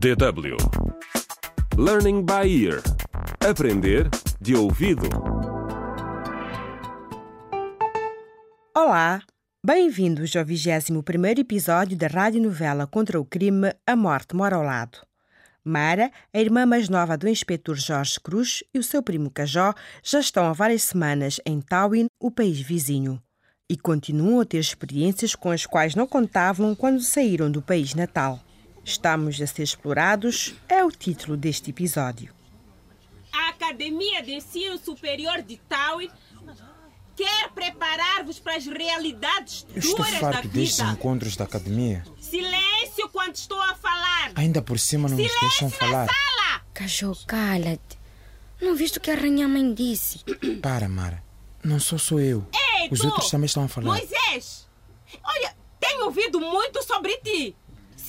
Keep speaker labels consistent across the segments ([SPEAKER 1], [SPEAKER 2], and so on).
[SPEAKER 1] DW Learning by Ear Aprender de ouvido.
[SPEAKER 2] Olá, bem-vindos ao 21º episódio da radionovela contra o crime A Morte Mora ao Lado. Mara, a irmã mais nova do inspetor Jorge Cruz e o seu primo Cajó já estão há várias semanas em Tawin, o país vizinho, e continuam a ter experiências com as quais não contavam quando saíram do país natal. Estamos a ser explorados é o título deste episódio.
[SPEAKER 3] A Academia de Ensino Superior de Tauin quer preparar-vos para as realidades
[SPEAKER 4] Eu estou
[SPEAKER 3] duras da
[SPEAKER 4] farto destes
[SPEAKER 3] vida.
[SPEAKER 4] encontros da academia.
[SPEAKER 3] Silêncio quando estou a falar.
[SPEAKER 4] Ainda por cima não nos
[SPEAKER 3] Silêncio
[SPEAKER 4] deixam
[SPEAKER 3] na
[SPEAKER 4] falar.
[SPEAKER 3] sala.
[SPEAKER 5] Cajou, cala-te. Não viste o que a rainha mãe disse?
[SPEAKER 4] Para, Mara. Não sou só eu.
[SPEAKER 3] Ei,
[SPEAKER 4] Os
[SPEAKER 3] tu,
[SPEAKER 4] outros também estão a falar.
[SPEAKER 3] Moisés, olha, tenho ouvido muito sobre ti.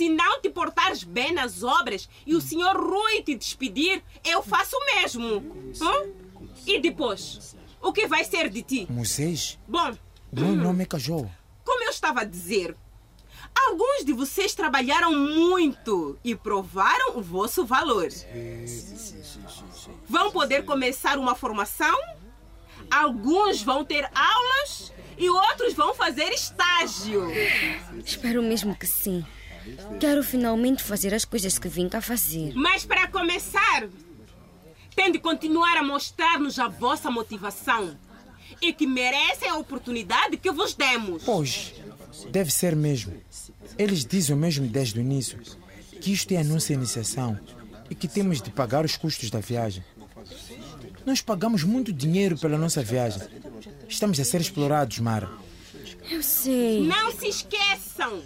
[SPEAKER 3] Se não te portares bem nas obras e o senhor Rui te despedir, eu faço o mesmo. Hum? E depois? O que vai ser de ti?
[SPEAKER 4] Moisés?
[SPEAKER 3] Bom,
[SPEAKER 4] O meu nome é Cajou.
[SPEAKER 3] Como eu estava a dizer, alguns de vocês trabalharam muito e provaram o vosso valor. Vão poder começar uma formação, alguns vão ter aulas e outros vão fazer estágio.
[SPEAKER 5] Espero mesmo que sim. Quero finalmente fazer as coisas que vim cá fazer.
[SPEAKER 3] Mas para começar, tem de continuar a mostrar-nos a vossa motivação e que merecem a oportunidade que vos demos.
[SPEAKER 4] Pois, deve ser mesmo. Eles dizem o mesmo desde o início. Que isto é a nossa iniciação e que temos de pagar os custos da viagem. Nós pagamos muito dinheiro pela nossa viagem. Estamos a ser explorados, Mara.
[SPEAKER 5] Eu sei.
[SPEAKER 3] Não se esqueçam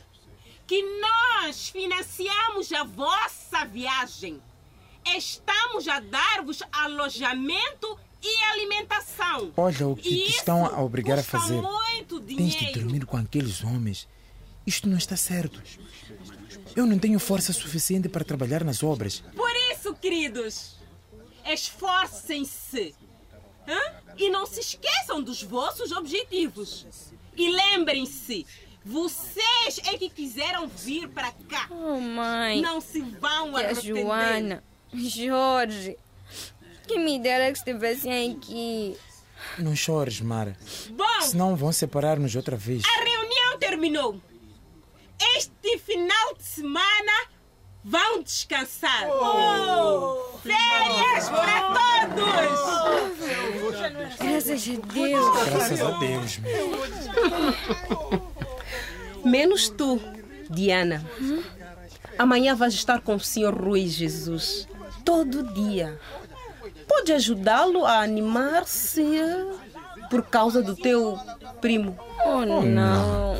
[SPEAKER 3] que nós financiamos a vossa viagem. Estamos a dar-vos alojamento e alimentação.
[SPEAKER 4] Olha o que
[SPEAKER 3] E
[SPEAKER 4] te estão a obrigar a fazer.
[SPEAKER 3] muito
[SPEAKER 4] Tens de
[SPEAKER 3] dinheiro.
[SPEAKER 4] dormir com aqueles homens. Isto não está certo. Eu não tenho força suficiente para trabalhar nas obras.
[SPEAKER 3] Por isso, queridos, esforcem-se. E não se esqueçam dos vossos objetivos. E lembrem-se, vocês é que quiseram vir para cá.
[SPEAKER 5] Oh, mãe.
[SPEAKER 3] Não se vão
[SPEAKER 5] E a
[SPEAKER 3] arrepender.
[SPEAKER 5] Joana. Jorge. Que me dera que estivessem aqui.
[SPEAKER 4] Não chores, Mara.
[SPEAKER 3] Bom,
[SPEAKER 4] Senão vão separar-nos outra vez.
[SPEAKER 3] a reunião terminou. Este final de semana vão descansar. Férias para todos!
[SPEAKER 5] Graças a Deus.
[SPEAKER 4] Graças a Deus, meu.
[SPEAKER 6] Menos tu, Diana. Amanhã vais estar com o Senhor Rui Jesus. Todo dia. Pode ajudá-lo a animar-se por causa do teu primo.
[SPEAKER 5] Oh, não.